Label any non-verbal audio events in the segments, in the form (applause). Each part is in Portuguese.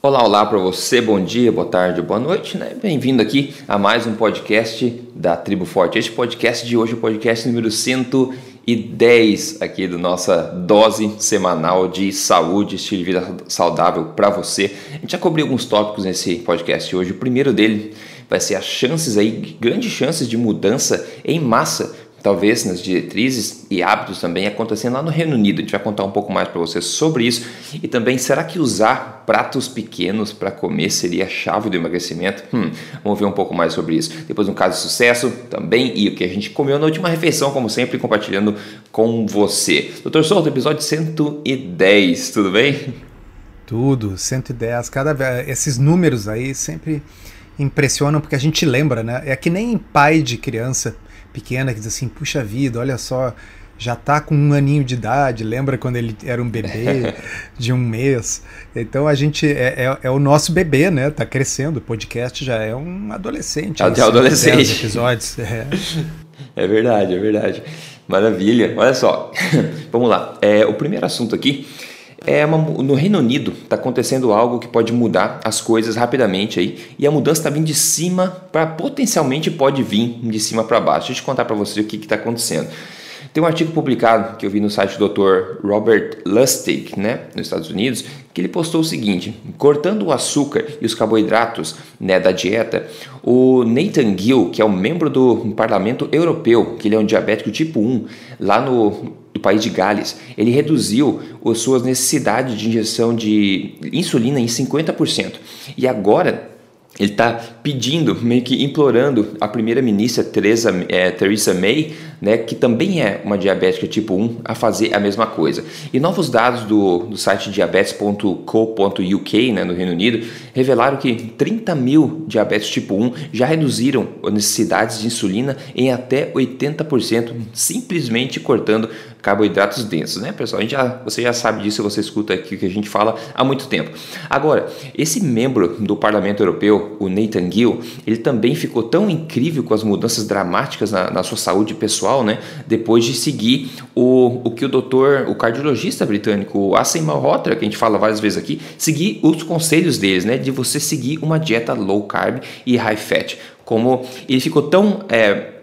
Olá, olá para você, bom dia, boa tarde, boa noite, né? Bem-vindo aqui a mais um podcast da Tribo Forte. Este podcast de hoje é o podcast número 110 aqui da nossa dose semanal de saúde, estilo de vida saudável para você. A gente já cobriu alguns tópicos nesse podcast hoje. O primeiro dele vai ser as chances aí, grandes chances de mudança em massa talvez nas diretrizes e hábitos também acontecendo lá no Reino Unido. A gente vai contar um pouco mais para vocês sobre isso. E também, será que usar pratos pequenos para comer seria a chave do emagrecimento? Hum, vamos ver um pouco mais sobre isso. Depois um caso de sucesso também e o que a gente comeu na última refeição, como sempre, compartilhando com você. Doutor Souto, episódio 110, tudo bem? Tudo, 110. Cada vez esses números aí sempre impressionam porque a gente lembra, né? É que nem pai de criança pequena que diz assim: puxa vida, olha só, já tá com um aninho de idade, lembra quando ele era um bebê (laughs) de um mês? Então a gente é, é, é, o nosso bebê, né? Tá crescendo. O podcast já é um adolescente. Até adolescente. episódios. É. é verdade, é verdade. Maravilha. Olha só, (coughs) vamos lá. É, o primeiro assunto aqui é uma, no Reino Unido está acontecendo algo que pode mudar as coisas rapidamente aí e a mudança está vindo de cima para potencialmente pode vir de cima para baixo. Deixa eu contar para você o que está acontecendo. Tem um artigo publicado que eu vi no site do Dr. Robert Lustig, né, nos Estados Unidos, que ele postou o seguinte: cortando o açúcar e os carboidratos né, da dieta, o Nathan Gill, que é um membro do Parlamento Europeu, que ele é um diabético tipo 1, lá no do país de Gales, ele reduziu as suas necessidades de injeção de insulina em 50%. E agora ele está pedindo, meio que implorando a primeira-ministra Theresa, é, Theresa May, né, que também é uma diabética tipo 1, a fazer a mesma coisa. E novos dados do, do site diabetes.co.uk, né, no Reino Unido, revelaram que 30 mil diabetes tipo 1 já reduziram necessidades de insulina em até 80%, simplesmente cortando carboidratos densos, né, pessoal? Já, você já sabe disso, você escuta aqui o que a gente fala há muito tempo. Agora, esse membro do Parlamento Europeu, o Nathan Gill, ele também ficou tão incrível com as mudanças dramáticas na, na sua saúde pessoal, né, depois de seguir o, o que o doutor, o cardiologista britânico, o Asim Malhotra, que a gente fala várias vezes aqui, seguir os conselhos deles, né, de você seguir uma dieta low carb e high fat. Como ele ficou tão é,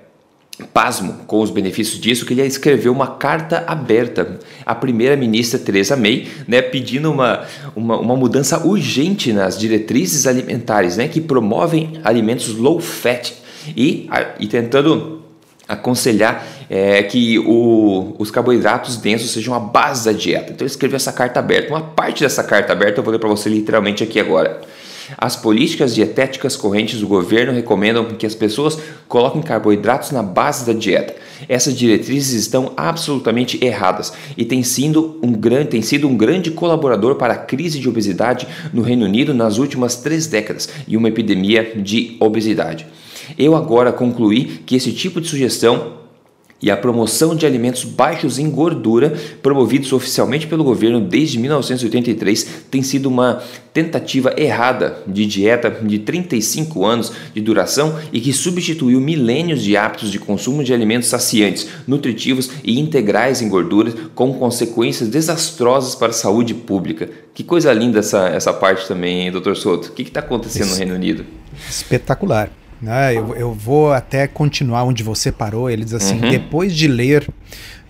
pasmo com os benefícios disso que ele escreveu uma carta aberta à primeira-ministra Theresa May, né, pedindo uma, uma, uma, mudança urgente nas diretrizes alimentares, né, que promovem alimentos low fat e, e tentando aconselhar é, que o, os carboidratos densos sejam a base da dieta. Então ele escreveu essa carta aberta. Uma parte dessa carta aberta eu vou ler para você literalmente aqui agora. As políticas dietéticas correntes do governo recomendam que as pessoas coloquem carboidratos na base da dieta. Essas diretrizes estão absolutamente erradas e têm sido um grande, tem sido um grande colaborador para a crise de obesidade no Reino Unido nas últimas três décadas e uma epidemia de obesidade. Eu agora concluí que esse tipo de sugestão e a promoção de alimentos baixos em gordura, promovidos oficialmente pelo governo desde 1983, tem sido uma tentativa errada de dieta de 35 anos de duração e que substituiu milênios de hábitos de consumo de alimentos saciantes, nutritivos e integrais em gorduras, com consequências desastrosas para a saúde pública. Que coisa linda essa, essa parte também, Dr. Souto. O que está acontecendo no Reino Unido? Espetacular. Né? Eu, eu vou até continuar onde você parou. Ele diz assim: uhum. depois de ler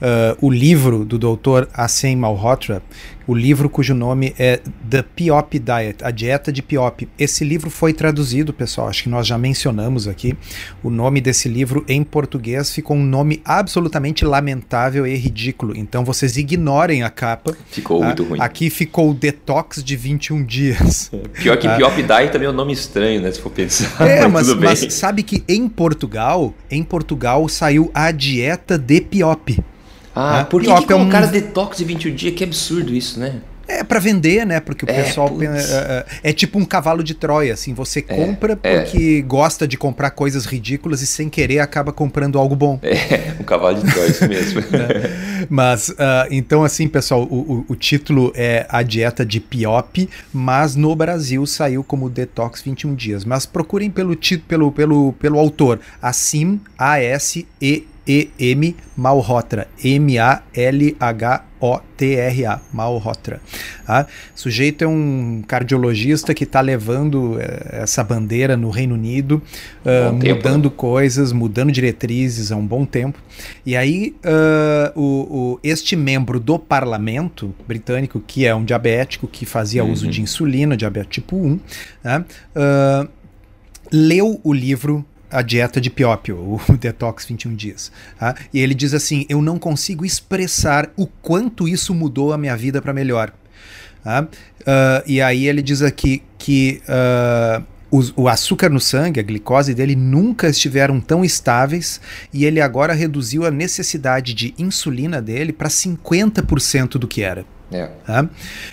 uh, o livro do Dr. Asen Malhotra, o livro cujo nome é The Piop Diet, a dieta de Piop. Esse livro foi traduzido, pessoal, acho que nós já mencionamos aqui. O nome desse livro em português ficou um nome absolutamente lamentável e ridículo. Então vocês ignorem a capa. Ficou muito ah, ruim. Aqui ficou Detox de 21 dias. Pior que ah. Piop Diet também é um nome estranho, né, se for pensar. É, mas, mas sabe que em Portugal, em Portugal saiu a dieta de Piop. Ah, né? por que, que colocaram é um... detox de 21 dias? Que absurdo isso, né? É para vender, né? Porque o é, pessoal é, é, é, tipo um cavalo de Troia, assim. Você é, compra é. porque gosta de comprar coisas ridículas e sem querer acaba comprando algo bom. É, um cavalo de Troia, isso (laughs) mesmo. mas, uh, então assim, pessoal, o, o, o, título é A Dieta de Piop, mas no Brasil saiu como Detox 21 Dias. Mas procurem pelo, pelo, pelo, pelo autor, Assim, A-S-E M-E-M Malhotra. M-A-L-H-O-T-R-A. Malhotra. Tá? O sujeito é um cardiologista que está levando eh, essa bandeira no Reino Unido, uh, mudando tempo. coisas, mudando diretrizes há um bom tempo. E aí, uh, o, o, este membro do parlamento britânico, que é um diabético que fazia uhum. uso de insulina, diabetes tipo 1, né, uh, leu o livro a dieta de Piópio, o (laughs) Detox 21 Dias. Tá? E ele diz assim: Eu não consigo expressar o quanto isso mudou a minha vida para melhor. Tá? Uh, e aí ele diz aqui que uh, o, açúcar no sangue, a glicose dele, nunca estiveram tão estáveis e ele agora reduziu a necessidade de insulina dele para 50% do que era. É. Tá?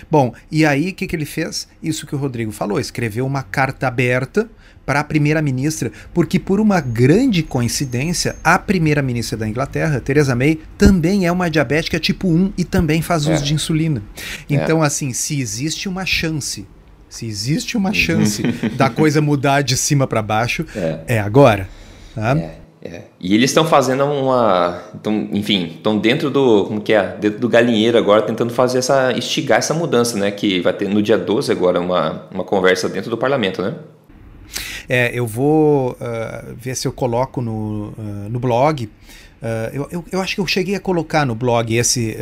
Bom, e aí o que, que ele fez? Isso que o Rodrigo falou: escreveu uma carta aberta para a primeira-ministra, porque por uma grande coincidência, a primeira-ministra da Inglaterra, Theresa May, também é uma diabética tipo 1 e também faz uso é. de insulina. É. Então, é. assim, se existe uma chance, se existe uma chance da coisa mudar de cima para baixo, é. é agora. Tá? É. É. E eles estão fazendo uma. Tão, enfim, estão dentro do. Como que é? Dentro do galinheiro agora, tentando fazer essa. instigar essa mudança, né? Que vai ter no dia 12 agora uma, uma conversa dentro do parlamento, né? É, eu vou uh, ver se eu coloco no, uh, no blog. Uh, eu, eu, eu, acho que eu cheguei a colocar no blog esse,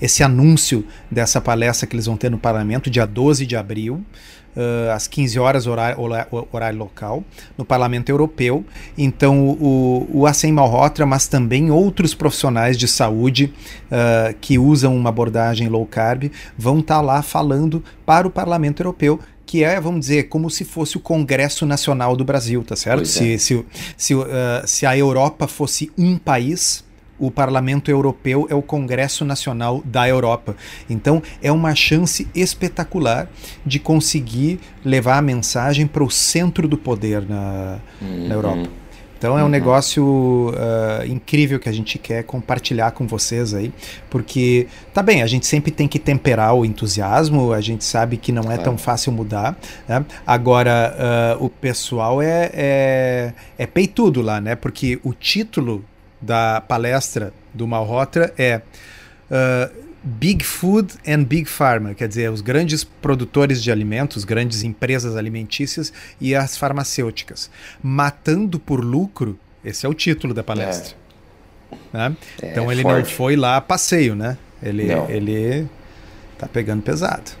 esse anúncio dessa palestra que eles vão ter no parlamento, dia 12 de abril. Uh, às 15 horas, horário, horário, local, no Parlamento Europeu. Então, o, o Assem Malhotra, mas também outros profissionais de saúde uh, que usam uma abordagem low carb, vão estar tá lá falando para o Parlamento Europeu que é, vamos dizer, como se fosse o Congresso Nacional do Brasil, tá certo? Se, é. se, se, uh, se a Europa fosse um país, o Parlamento Europeu é o Congresso Nacional da Europa. Então é uma chance espetacular de conseguir levar a mensagem para o centro do poder na, uhum. na Europa. Então é um uhum. negócio uh, incrível que a gente quer compartilhar com vocês aí, porque tá bem, a gente sempre tem que temperar o entusiasmo, a gente sabe que não é tão fácil mudar. Né? Agora uh, o pessoal é, é, é peitudo lá, né? Porque o título da palestra do Malhotra é uh, Big Food and Big Pharma, quer dizer, os grandes produtores de alimentos, grandes empresas alimentícias e as farmacêuticas. Matando por lucro, esse é o título da palestra. É. Né? É, então ele forte. não foi lá a passeio, né? Ele, não. ele tá pegando pesado.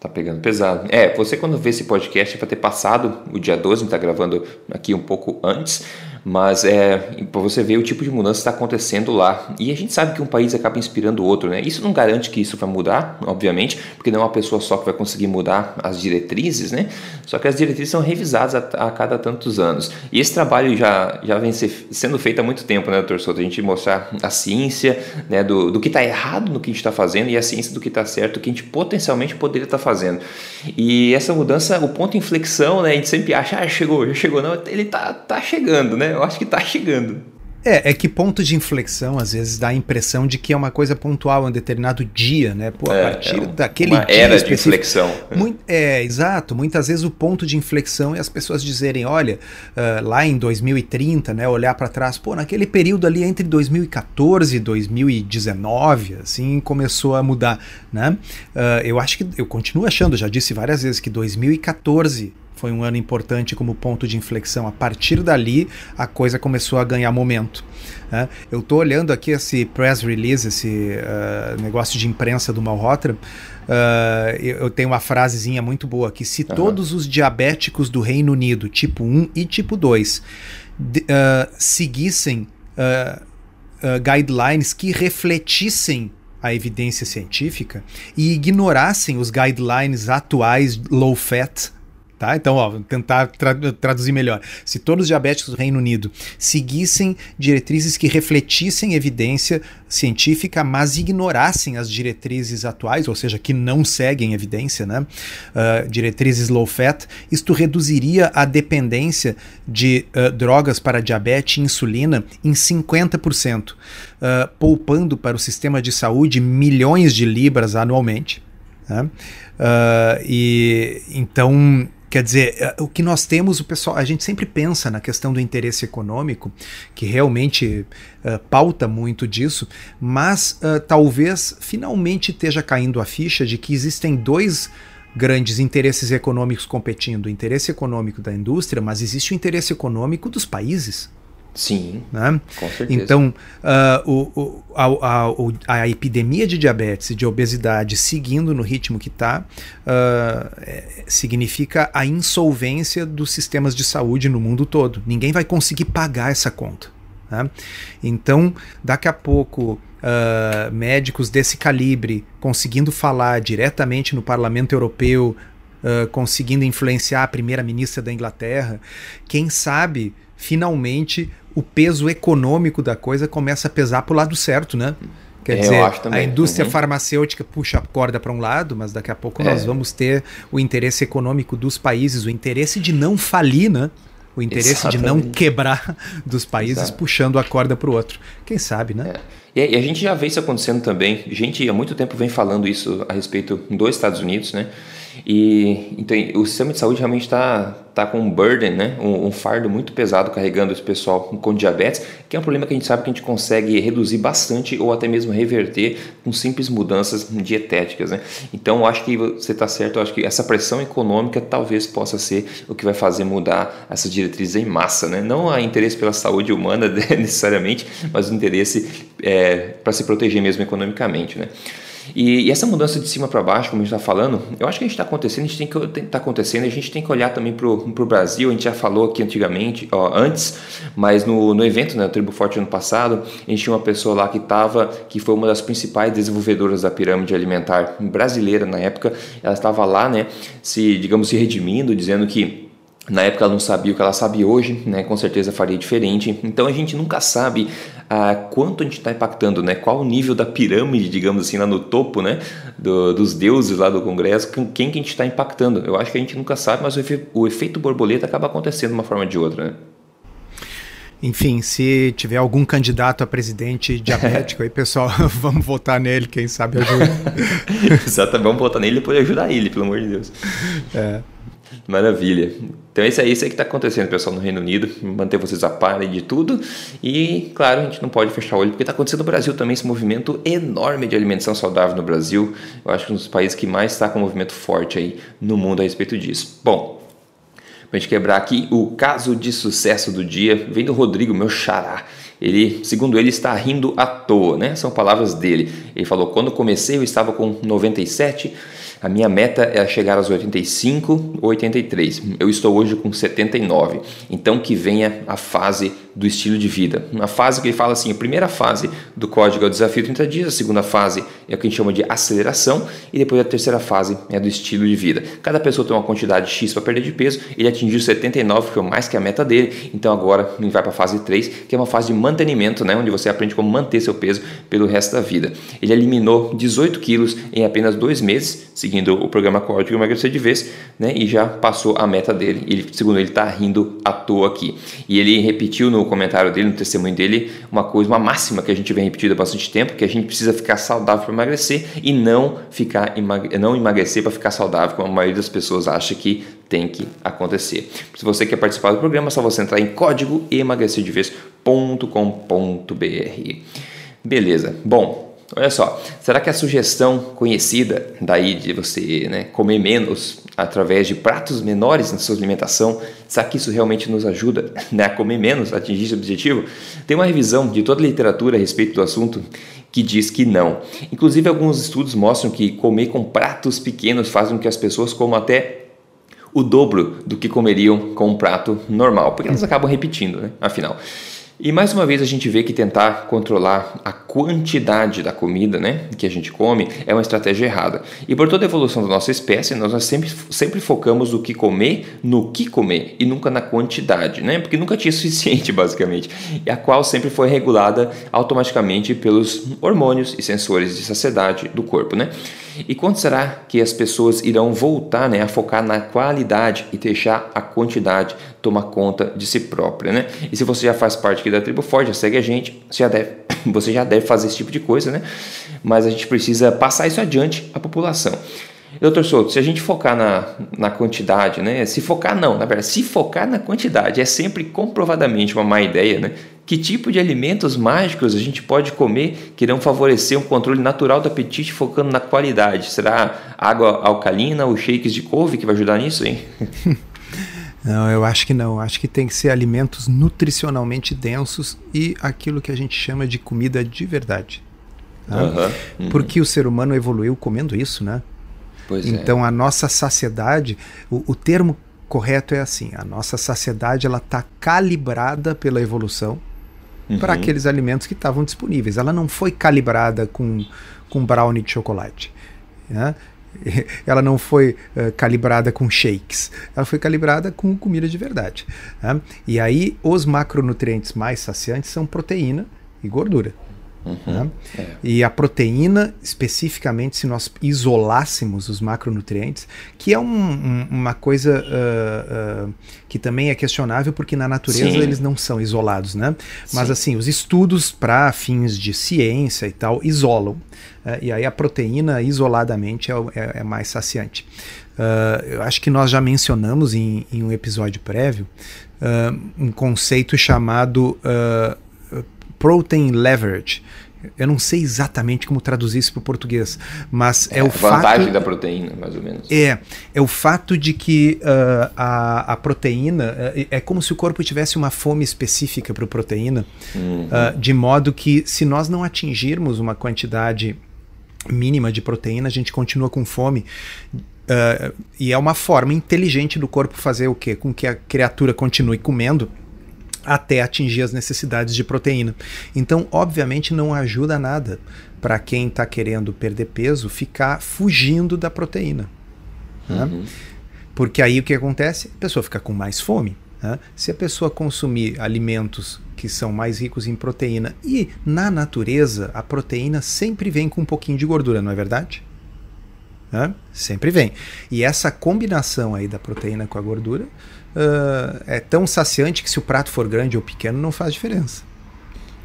Tá pegando pesado. É, você quando vê esse podcast vai ter passado o dia 12, está gravando aqui um pouco antes, mas é para você ver o tipo de mudança que está acontecendo lá. E a gente sabe que um país acaba inspirando o outro, né? Isso não garante que isso vai mudar, obviamente, porque não é uma pessoa só que vai conseguir mudar as diretrizes, né? Só que as diretrizes são revisadas a, a cada tantos anos. E esse trabalho já, já vem ser, sendo feito há muito tempo, né, doutor Souto? A gente mostrar a ciência né, do, do que está errado no que a gente está fazendo e a ciência do que está certo, que a gente potencialmente poderia estar tá fazendo. E essa mudança, o ponto de inflexão, né? A gente sempre acha, ah, chegou, já chegou. Não, ele tá, tá chegando, né? (laughs) Eu acho que tá chegando. É, é que ponto de inflexão às vezes dá a impressão de que é uma coisa pontual, um determinado dia, né? Pô, a é, partir é um, daquele uma dia era de inflexão. Muito, é, exato. Muitas vezes o ponto de inflexão é as pessoas dizerem, olha, uh, lá em 2030, né? Olhar para trás, pô, naquele período ali entre 2014 e 2019, assim, começou a mudar, né? Uh, eu acho que eu continuo achando, já disse várias vezes que 2014 foi um ano importante como ponto de inflexão. A partir dali, a coisa começou a ganhar momento. Né? Eu estou olhando aqui esse press release, esse uh, negócio de imprensa do Malhotra. Uh, eu tenho uma frasezinha muito boa que se uhum. todos os diabéticos do Reino Unido, tipo 1 e tipo 2, de, uh, seguissem guidelines que refletissem a evidência científica e ignorassem os guidelines atuais low fat, Tá? Então, ó, tentar tra traduzir melhor. Se todos os diabéticos do Reino Unido seguissem diretrizes que refletissem evidência científica, mas ignorassem as diretrizes atuais, ou seja, que não seguem evidência, né? Uh, diretrizes low fat, isto reduziria a dependência de uh, drogas para diabetes e insulina em 50%, uh, poupando para o sistema de saúde milhões de libras anualmente. Né? e então Quer dizer, é, o que nós temos, o pessoal, a gente sempre pensa na questão do interesse econômico, que realmente uh, pauta muito disso, mas uh, talvez finalmente esteja caindo a ficha de que existem dois grandes interesses econômicos competindo: o interesse econômico da indústria, mas existe o interesse econômico dos países. Sim, né? com certeza. Então, uh, o, a, a, a, epidemia de diabetes e de obesidade seguindo no ritmo que está, uh, é, significa a insolvência dos sistemas de saúde no mundo todo. Ninguém vai conseguir pagar essa conta. Né? Então, daqui a pouco, uh, médicos desse calibre conseguindo falar diretamente no Parlamento Europeu, conseguindo influenciar a primeira-ministra da Inglaterra, quem sabe finalmente o peso econômico da coisa começa a pesar para o lado certo, né? Quer é, dizer, a indústria uhum. farmacêutica puxa a corda para um lado, mas daqui a pouco é. nós vamos ter o interesse econômico dos países, o interesse de não falir, né? O interesse Exatamente. de não quebrar dos países Exato. puxando a corda para o outro. Quem sabe, né? É. E a gente já vê isso acontecendo também. A gente há muito tempo vem falando isso a respeito dos Estados Unidos, né? E então, o sistema de saúde realmente está tá com um burden, né? Um, um, fardo muito pesado carregando esse pessoal com diabetes, que é um problema que a gente sabe que a gente consegue reduzir bastante ou até mesmo reverter com simples mudanças dietéticas. Né? Então, eu acho que você está certo, eu acho que essa pressão econômica talvez possa ser o que vai fazer mudar essa diretriz em massa. Né? Não há interesse pela saúde humana (laughs) necessariamente, mas o interesse é, para se proteger mesmo economicamente. Né? E, e, essa mudança de cima para baixo, como a gente está falando, eu acho que a gente está acontecendo, a gente tem que tá acontecendo, a gente tem que olhar também para o Brasil. A gente já falou aqui antigamente, ó, antes, mas no, no evento, né, no Tribo Forte ano passado, a gente tinha uma pessoa lá que estava, que foi uma das principais desenvolvedoras da pirâmide alimentar brasileira na época. Ela estava lá, né, se digamos se redimindo, dizendo que na época ela não sabia o que ela sabe hoje, né? Com certeza faria diferente. Então a gente nunca sabe ah, quanto a gente está impactando, né? Qual o nível da pirâmide, digamos assim, lá no topo, né? Do, dos deuses lá do Congresso, quem que a gente está impactando. Eu acho que a gente nunca sabe, mas o, efe, o efeito borboleta acaba acontecendo de uma forma ou de outra, né? Enfim, se tiver algum candidato a presidente diabético, aí pessoal, (laughs) vamos votar nele, quem sabe ajuda. (laughs) Exato, vamos votar nele e depois ajudar ele, pelo amor de Deus. É. Maravilha. Então esse é isso aí que está acontecendo, pessoal, no Reino Unido, manter vocês a par de tudo. E, claro, a gente não pode fechar o olho, porque está acontecendo no Brasil também esse movimento enorme de alimentação saudável no Brasil. Eu acho que um dos países que mais está com um movimento forte aí no mundo a respeito disso. Bom, para a gente quebrar aqui, o caso de sucesso do dia vem do Rodrigo, meu xará. Ele, segundo ele, está rindo à toa, né? São palavras dele. Ele falou: quando comecei eu estava com 97 a minha meta é chegar aos 85 ou 83. Eu estou hoje com 79. Então que venha a fase do estilo de vida. Uma fase que ele fala assim: a primeira fase do código é o desafio 30 dias, a segunda fase é o que a gente chama de aceleração, e depois a terceira fase é do estilo de vida. Cada pessoa tem uma quantidade X para perder de peso, ele atingiu 79, que foi mais que a meta dele, então agora ele vai para a fase 3, que é uma fase de mantenimento, né, onde você aprende como manter seu peso pelo resto da vida. Ele eliminou 18 quilos em apenas dois meses, seguindo o programa Código Emagrecer de Vez, né, e já passou a meta dele. Ele, segundo ele, está rindo à toa aqui. E ele repetiu no comentário dele, no testemunho dele, uma coisa, uma máxima que a gente vem repetindo há bastante tempo, que a gente precisa ficar saudável para emagrecer e não ficar não emagrecer para ficar saudável, como a maioria das pessoas acha que tem que acontecer. Se você quer participar do programa, é só você entrar em código emagrecerdevez.com.br. Beleza. Bom, Olha só, será que a sugestão conhecida daí de você né, comer menos através de pratos menores na sua alimentação, será que isso realmente nos ajuda né, a comer menos, a atingir esse objetivo? Tem uma revisão de toda a literatura a respeito do assunto que diz que não. Inclusive, alguns estudos mostram que comer com pratos pequenos faz com que as pessoas comam até o dobro do que comeriam com um prato normal, porque elas acabam repetindo, né? Afinal. E mais uma vez a gente vê que tentar controlar a quantidade da comida né, que a gente come é uma estratégia errada. E por toda a evolução da nossa espécie, nós sempre, sempre focamos no que comer, no que comer e nunca na quantidade, né? porque nunca tinha (laughs) suficiente, basicamente, e a qual sempre foi regulada automaticamente pelos hormônios e sensores de saciedade do corpo. Né? E quando será que as pessoas irão voltar né, a focar na qualidade e deixar a quantidade tomar conta de si própria? Né? E se você já faz parte aqui da Tribo Forte, já segue a gente, você já deve, (coughs) você já deve fazer esse tipo de coisa, né? mas a gente precisa passar isso adiante à população. Doutor Souto, se a gente focar na, na quantidade, né? Se focar não, na verdade, se focar na quantidade é sempre comprovadamente uma má ideia, né? Que tipo de alimentos mágicos a gente pode comer que irão favorecer um controle natural do apetite focando na qualidade? Será água alcalina ou shakes de couve que vai ajudar nisso, hein? (laughs) Não, eu acho que não. Acho que tem que ser alimentos nutricionalmente densos e aquilo que a gente chama de comida de verdade. Tá? Uhum, uhum. Porque o ser humano evoluiu comendo isso, né? Pois é. então é. a nossa saciedade, o, o, termo correto é assim: a nossa saciedade ela está calibrada pela evolução uhum. para aqueles alimentos que estavam disponíveis. Ela não foi calibrada com, com brownie de chocolate. Né? (laughs) ela não foi uh, calibrada com shakes, ela foi calibrada com comida de verdade. Né? E aí, os macronutrientes mais saciantes são proteína e gordura. Uhum, né? é. E a proteína, especificamente, se nós isolássemos os macronutrientes, que é um, um, uma coisa uh, uh, que também é questionável, porque na natureza Sim. eles não são isolados, né? Mas Sim. assim, os estudos para fins de ciência e tal isolam. Uh, e aí a proteína isoladamente é, é, é mais saciante. eu acho que nós já mencionamos em, em um episódio prévio um conceito chamado protein leverage. Eu não sei exatamente como traduzir isso para o português, mas é, é o fato. Vantagem da proteína, mais ou menos. É, é o fato de que uh, a, a proteína uh, é como se o corpo tivesse uma fome específica para a proteína, uhum. uh, de modo que se nós não atingirmos uma quantidade mínima de proteína, a gente continua com fome. Uh, e é uma forma inteligente do corpo fazer o quê? Com que a criatura continue comendo até atingir as necessidades de proteína. Então, obviamente, não ajuda nada para quem está querendo perder peso ficar fugindo da proteína. Né? Uhum. Porque aí o que acontece? A pessoa fica com mais fome. Né? Se a pessoa consumir alimentos que são mais ricos em proteína e na natureza a proteína sempre vem com um pouquinho de gordura, não é verdade? Né? Sempre vem. E essa combinação aí da proteína com a gordura uh, é tão saciante que se o prato for grande ou pequeno não faz diferença.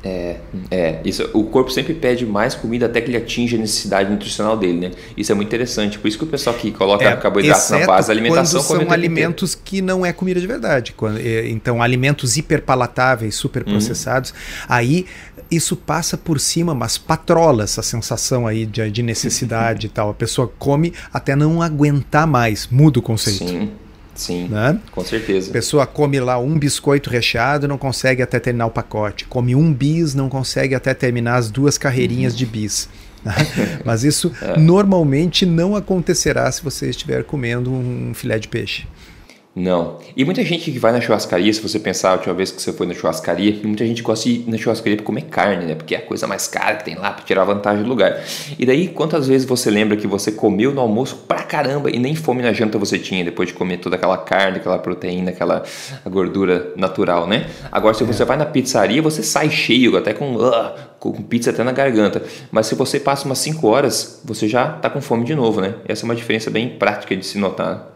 É, é, isso, o corpo sempre pede mais comida até que ele atinja a necessidade nutricional dele, né? Isso é muito interessante. Por isso que o pessoal que coloca é, carboidrato na base da alimentação quando são alimentos inteiro. que não é comida de verdade. Quando, é, então, alimentos hiperpalatáveis, superprocessados, uhum. aí isso passa por cima, mas patrola essa sensação aí de, de necessidade e tal. A pessoa come até não aguentar mais. Muda o conceito. Sim. Sim, né? com certeza. A pessoa come lá um biscoito recheado, não consegue até terminar o pacote. Come um bis, não consegue até terminar as duas carreirinhas uhum. de bis. Né? (laughs) Mas isso é. normalmente não acontecerá se você estiver comendo um filé de peixe. Não. E muita gente que vai na churrascaria, se você pensar a última vez que você foi na churrascaria, muita gente gosta de ir na churrascaria para comer carne, né? Porque é a coisa mais cara que tem lá para tirar vantagem do lugar. E daí, quantas vezes você lembra que você comeu no almoço pra caramba e nem fome na janta você tinha depois de comer toda aquela carne, aquela proteína, aquela gordura natural, né? Agora, se você é. vai na pizzaria, você sai cheio, até com, uh, com pizza até na garganta. Mas se você passa umas 5 horas, você já tá com fome de novo, né? Essa é uma diferença bem prática de se notar.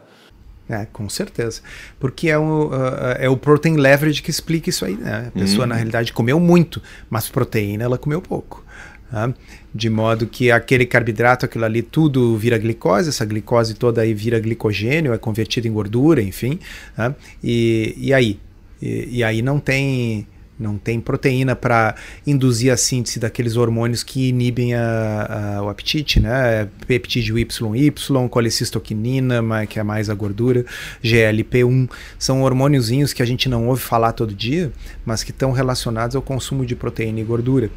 É, com certeza. Porque é o, uh, é o protein leverage que explica isso aí. Né? A pessoa, uhum. na realidade, comeu muito, mas proteína ela comeu pouco. Tá? De modo que aquele carboidrato, aquilo ali, tudo vira glicose, essa glicose toda aí vira glicogênio, é convertida em gordura, enfim. Tá? E, e aí? E, e aí não tem não tem proteína para induzir a síntese daqueles hormônios que inibem a, a, o apetite, né? Peptídeo YY, colecistoquinina, que é mais a gordura, GLP-1. São hormôniozinhos que a gente não ouve falar todo dia, mas que estão relacionados ao consumo de proteína e gordura.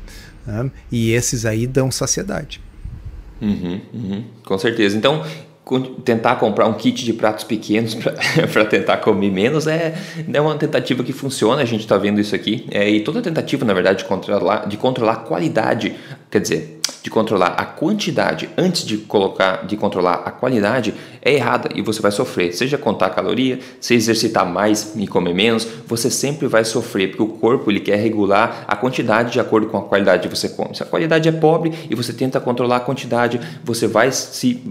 Né? E esses aí dão saciedade. Uhum, uhum, com certeza. Então, tentar comprar um kit de pratos pequenos (laughs) para tentar comer menos é, é uma tentativa que funciona, a gente está vendo isso aqui. É, e toda tentativa, na verdade, de controlar, de controlar a qualidade, quer dizer, de controlar a quantidade antes de colocar, de controlar a qualidade é errada e você vai sofrer. Seja contar caloria, se exercitar mais e comer menos, você sempre vai sofrer porque o corpo ele quer regular a quantidade de acordo com a qualidade que você come. Se a qualidade é pobre e você tenta controlar a quantidade, você vai se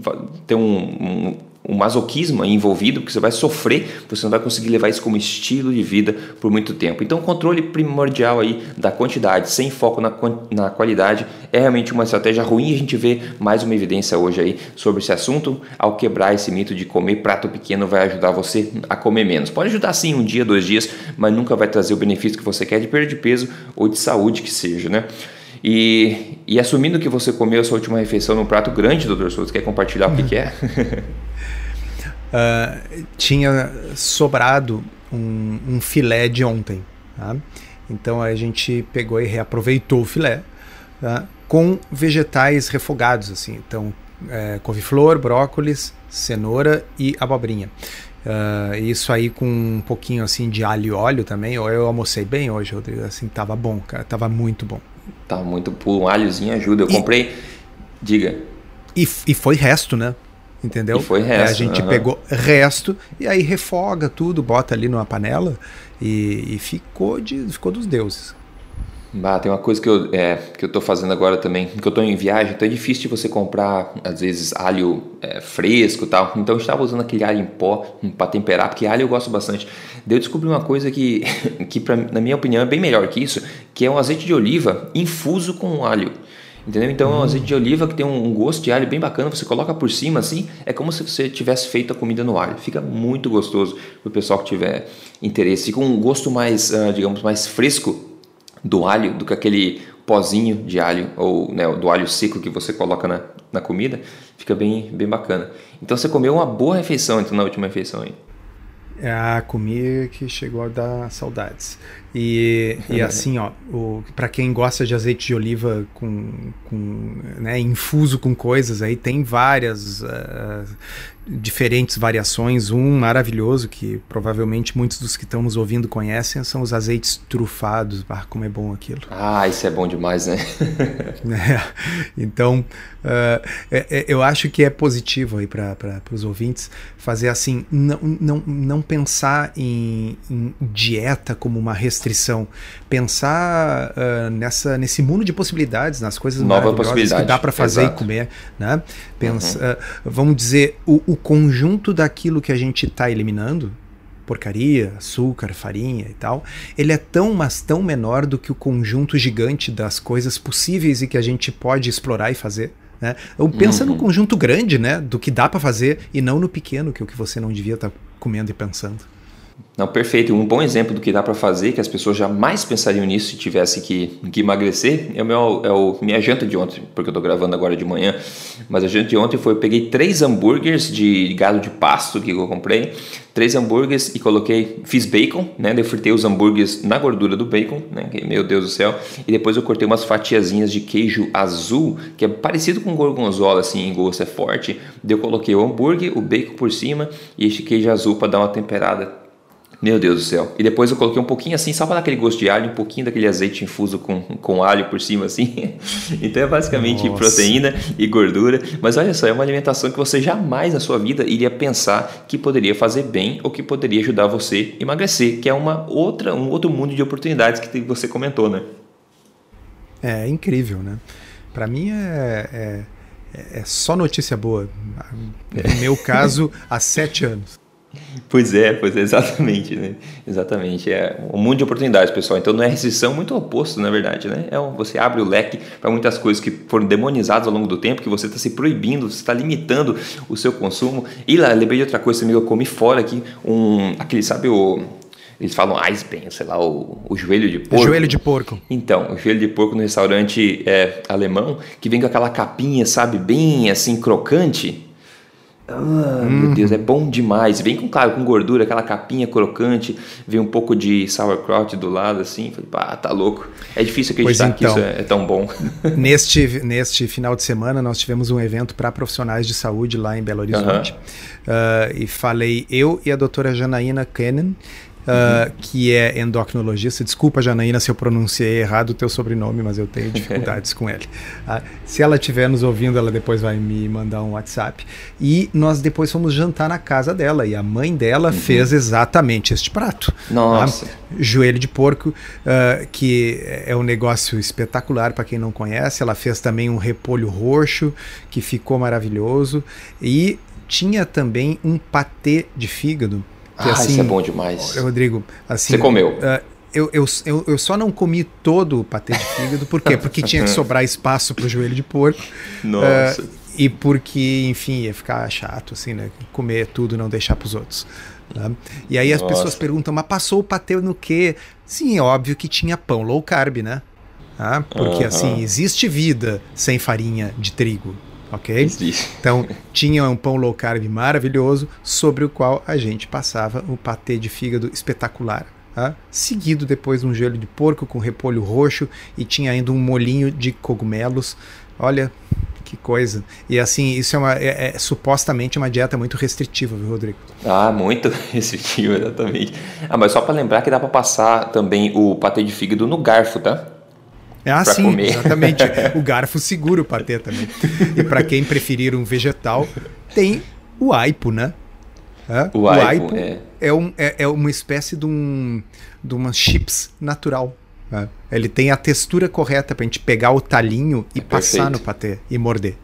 ter um, um um masoquismo envolvido, porque você vai sofrer, você não vai conseguir levar isso como estilo de vida por muito tempo. Então, o controle primordial aí da quantidade, sem foco na, na qualidade, é realmente uma estratégia ruim. A gente vê mais uma evidência hoje aí sobre esse assunto. Ao quebrar esse mito de comer prato pequeno vai ajudar você a comer menos. Pode ajudar sim um dia, dois dias, mas nunca vai trazer o benefício que você quer de perda de peso ou de saúde que seja, né? E, e assumindo que você comeu a sua última refeição num prato grande, doutor Souza, quer compartilhar o que, que é? (laughs) uh, tinha sobrado um, um, filé de ontem. Tá? Então a gente pegou e reaproveitou o filé tá? com vegetais refogados. assim. Então, é, couve-flor, brócolis, cenoura e abobrinha. Uh, isso aí com um pouquinho assim de alho e óleo também. Eu almocei bem hoje, Rodrigo. Assim, tava bom, cara. Tava muito bom. Tá muito puro. Um alhozinho ajuda. Eu e, comprei. Diga. E, e foi resto, né? Entendeu? E foi resto. É, a gente pegou resto e aí refoga tudo, bota ali numa panela e, e ficou, de, ficou dos deuses. Bah, tem uma coisa que eu, é, que eu tô fazendo agora também, que eu tô em viagem, então é difícil de você comprar, às vezes, alho é, fresco e tal. Então eu estava usando aquele alho em pó hum, para temperar, porque alho eu gosto bastante. Daí eu descobri uma coisa que, (laughs) que pra, na minha opinião, é bem melhor que isso, que é um azeite de oliva infuso com alho. Entendeu? Então é um hum. azeite de oliva que tem um gosto de alho bem bacana, você coloca por cima assim, é como se você tivesse feito a comida no alho. Fica muito gostoso para o pessoal que tiver interesse. Fica um gosto mais, uh, digamos, mais fresco do alho do que aquele pozinho de alho ou né, do alho seco que você coloca na, na comida, fica bem, bem bacana. Então você comeu uma boa refeição então, na última refeição aí. É, comi que chegou a dar saudades. E, e assim, ó, para quem gosta de azeite de oliva com, com né, infuso com coisas, aí tem várias uh, diferentes variações. Um maravilhoso que provavelmente muitos dos que estão nos ouvindo conhecem são os azeites trufados. Ah, como é bom aquilo. Ah, isso é bom demais, né? (laughs) (laughs) é, então, uh, é, eu acho que é positivo aí para os ouvintes fazer assim, não, não, não pensar em, em dieta como uma restrição, pensar uh, nessa, nesse mundo de possibilidades, nas coisas Nova maravilhosas que dá para fazer Exato. e comer, né? Pensa, uhum. uh, vamos dizer, o, o conjunto daquilo que a gente está eliminando, porcaria, açúcar, farinha e tal, ele é tão, mas tão menor do que o conjunto gigante das coisas possíveis e que a gente pode explorar e fazer. Né? Então, pensa uhum. no conjunto grande, né, do que dá para fazer e não no pequeno que é o que você não devia estar tá comendo e pensando. Não, perfeito. Um bom exemplo do que dá para fazer, que as pessoas jamais pensariam nisso se tivesse que, que emagrecer, é, o meu, é o minha janta de ontem, porque eu estou gravando agora de manhã. Mas a janta de ontem foi: eu peguei três hambúrgueres de gado de pasto que eu comprei, três hambúrgueres e coloquei, fiz bacon, né? Eu fritei os hambúrgueres na gordura do bacon, né? Meu Deus do céu. E depois eu cortei umas fatiazinhas de queijo azul, que é parecido com gorgonzola, assim, em gosto é forte. Daí eu coloquei o hambúrguer, o bacon por cima e este queijo azul para dar uma temperada meu Deus do céu. E depois eu coloquei um pouquinho assim, só para dar aquele gosto de alho, um pouquinho daquele azeite infuso com, com alho por cima, assim. (laughs) então é basicamente Nossa. proteína e gordura. Mas olha só, é uma alimentação que você jamais na sua vida iria pensar que poderia fazer bem ou que poderia ajudar você a emagrecer, que é uma outra, um outro mundo de oportunidades que você comentou, né? É, incrível, né? Para mim é, é, é, só notícia boa. (laughs) No meu caso, há sete anos. Pois é, pois é, exatamente, né? Exatamente. É um mundo de oportunidades, pessoal. Então não é restrição, muito oposto, na verdade, né? É um, você abre o leque para muitas coisas que foram demonizadas ao longo do tempo, que você está se proibindo, você está limitando o seu consumo. E lá, lembrei de outra coisa também, eu comi fora aqui um. aquele, sabe, o. Eles falam Eisbein, sei lá, o, o joelho de porco. Joelho de porco. Então, o joelho de porco no restaurante é, alemão, que vem com aquela capinha, sabe, bem assim, crocante. Ah, meu uhum. Deus, é bom demais. Vem com, claro, com gordura, aquela capinha crocante, vem um pouco de sauerkraut do lado, assim. Falei, pá, tá louco. É difícil acreditar então, que isso é, é, tão bom. (laughs) neste, neste final de semana, nós tivemos um evento para profissionais de saúde lá em Belo Horizonte. Uh, e falei eu e a doutora Janaína Kennen, Uh, que é endocrinologista. Desculpa, Janaína, se eu pronunciei errado o teu sobrenome, mas eu tenho (laughs) dificuldades com ele. Uh, se ela estiver nos ouvindo, ela depois vai me mandar um WhatsApp. E nós depois fomos jantar na casa dela e a mãe dela uhum. fez exatamente este prato. Tá? Nossa. Joelho de porco, uh, que é um negócio espetacular para quem não conhece. Ela fez também um repolho roxo, que ficou maravilhoso. E tinha também um patê de fígado. Que, ah, assim, isso é bom demais. Rodrigo, assim. Você comeu? Uh, eu, eu, eu, eu, só não comi todo o patê de fígado, por quê? Porque tinha que (laughs) sobrar espaço para o joelho de porco. Nossa. Uh, e porque, enfim, ia ficar chato, assim, né? Comer tudo não deixar para os outros. Né? E aí Nossa. as pessoas perguntam, mas passou o patê no quê? Sim, é óbvio que tinha pão low carb, né? Ah, porque, assim, existe vida sem farinha de trigo ok? Então, tinha um pão low carb maravilhoso sobre o qual a gente passava um patê de fígado espetacular. Tá? Seguido depois de um gelo de porco com repolho roxo e tinha ainda um molinho de cogumelos. Olha, que coisa. E assim, isso é, uma, é, é, supostamente uma dieta muito restritiva, viu, Rodrigo? Ah, muito (laughs) restritiva, exatamente. Ah, mas só para lembrar que dá para passar também o patê de fígado no garfo, tá? Ah, sim, comer. exatamente. (laughs) o garfo segura o patê também. E para quem preferir um vegetal, tem o aipo, né? É? O, o aipo, é. É, um, é, é, uma espécie de, um, de uma chips natural. É. Ele tem a textura correta para a gente pegar o talinho e é passar no patê e morder.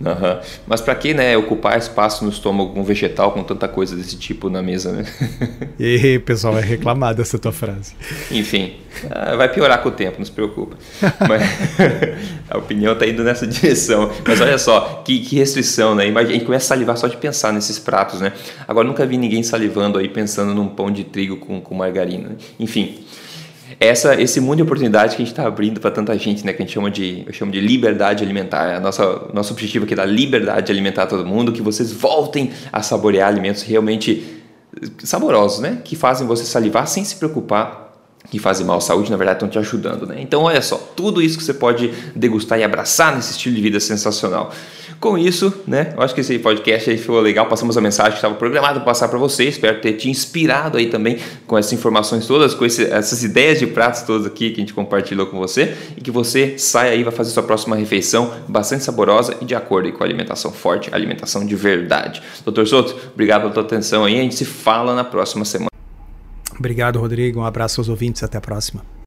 Uhum. Mas para que né, ocupar espaço no estômago com vegetal com tanta coisa desse tipo na mesa, né? (laughs) e o pessoal vai reclamar dessa tua frase. Enfim, ah, vai piorar com o tempo, não se preocupa. (laughs) Mas, (laughs) a opinião está indo nessa direção. Mas olha só, que, que restrição, né? Imagina, a gente começa a salivar só de pensar nesses pratos, né? Agora nunca vi ninguém salivando aí pensando num pão de trigo com, com margarina. Enfim essa, esse mundo de oportunidades que a gente está abrindo para tanta gente, né, que a gente chama de, eu chamo de liberdade alimentar. A nossa, nosso objetivo aqui é dar liberdade de alimentar todo mundo, que vocês voltem a saborear alimentos realmente saborosos, né, que fazem você salivar sem se preocupar que fazem mal à saúde, na verdade estão te ajudando, né? Então, olha só, tudo isso que você pode degustar e abraçar nesse estilo de vida sensacional. Com isso, né, eu acho que esse podcast aí ficou legal, passamos a mensagem que estava programado para passar para você, espero ter te inspirado aí também com essas informações todas, com esse, essas ideias de pratos todos aqui que a gente compartilhou com você e que você saia aí vai fazer sua próxima refeição bastante saborosa e de acordo com a alimentação forte, alimentação de verdade. Doutor Souto, obrigado pela tua atenção aí, a gente se fala na próxima semana. Obrigado, Rodrigo, um abraço aos ouvintes, até a próxima.